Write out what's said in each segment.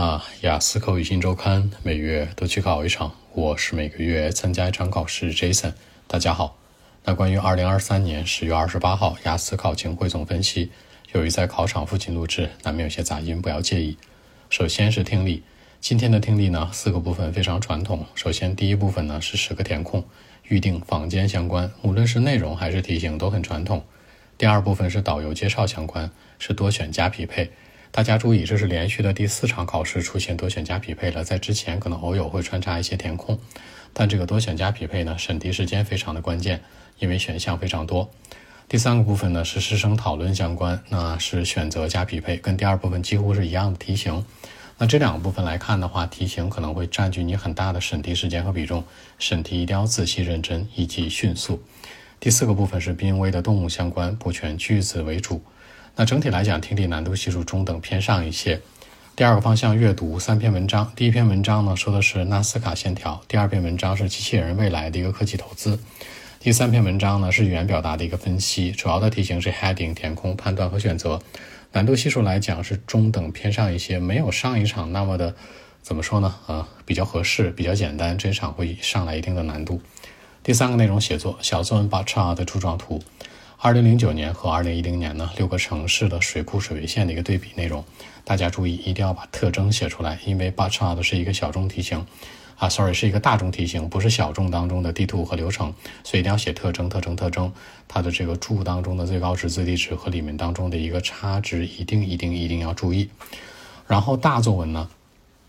那雅思口语新周刊每月都去考一场，我是每个月参加一场考试。Jason，大家好。那关于二零二三年十月二十八号雅思考情汇总分析，由于在考场附近录制，难免有些杂音，不要介意。首先是听力，今天的听力呢四个部分非常传统。首先第一部分呢是十个填空，预定房间相关，无论是内容还是题型都很传统。第二部分是导游介绍相关，是多选加匹配。大家注意，这是连续的第四场考试出现多选加匹配了。在之前可能偶有会穿插一些填空，但这个多选加匹配呢，审题时间非常的关键，因为选项非常多。第三个部分呢是师生讨论相关，那是选择加匹配，跟第二部分几乎是一样的题型。那这两个部分来看的话，题型可能会占据你很大的审题时间和比重，审题一定要仔细认真以及迅速。第四个部分是濒危的动物相关，补全句子为主。那整体来讲，听力难度系数中等偏上一些。第二个方向阅读三篇文章，第一篇文章呢说的是纳斯卡线条，第二篇文章是机器人未来的一个科技投资，第三篇文章呢是语言表达的一个分析。主要的题型是 heading 填空判断和选择，难度系数来讲是中等偏上一些，没有上一场那么的怎么说呢？啊，比较合适，比较简单，这场会上来一定的难度。第三个内容写作小作文 bar 的柱状图。二零零九年和二零一零年呢，六个城市的水库水位线的一个对比内容，大家注意一定要把特征写出来，因为 b a c h a r 是一个小众题型，啊，sorry 是一个大众题型，不是小众当中的地图和流程，所以一定要写特征、特征、特征，它的这个柱当中的最高值、最低值和里面当中的一个差值，一定、一定、一定要注意。然后大作文呢，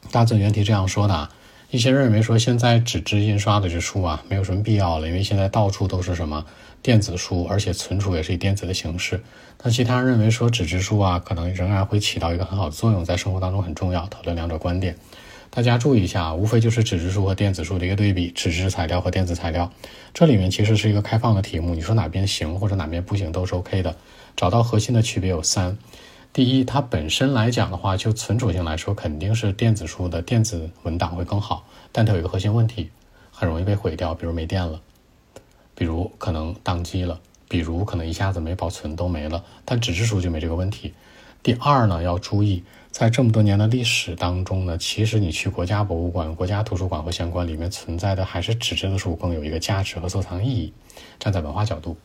大作文原题这样说的啊。一些人认为说，现在纸质印刷的这书啊，没有什么必要了，因为现在到处都是什么电子书，而且存储也是以电子的形式。但其他人认为说，纸质书啊，可能仍然会起到一个很好的作用，在生活当中很重要。讨论两者观点，大家注意一下，无非就是纸质书和电子书的一个对比，纸质材料和电子材料。这里面其实是一个开放的题目，你说哪边行或者哪边不行都是 OK 的。找到核心的区别有三。第一，它本身来讲的话，就存储性来说，肯定是电子书的电子文档会更好。但它有一个核心问题，很容易被毁掉，比如没电了，比如可能宕机了，比如可能一下子没保存都没了。但纸质书就没这个问题。第二呢，要注意，在这么多年的历史当中呢，其实你去国家博物馆、国家图书馆和相关里面存在的，还是纸质的书更有一个价值和收藏意义。站在文化角度。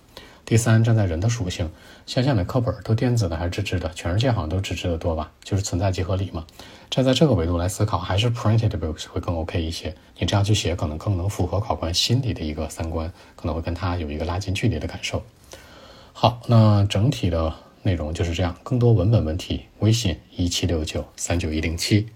第三，站在人的属性，想想的课本都电子的还是纸质的？全世界好像都纸质的多吧？就是存在即合理嘛。站在这个维度来思考，还是 printed books 会更 OK 一些。你这样去写，可能更能符合考官心里的一个三观，可能会跟他有一个拉近距离的感受。好，那整体的内容就是这样。更多文本问题，微信一七六九三九一零七。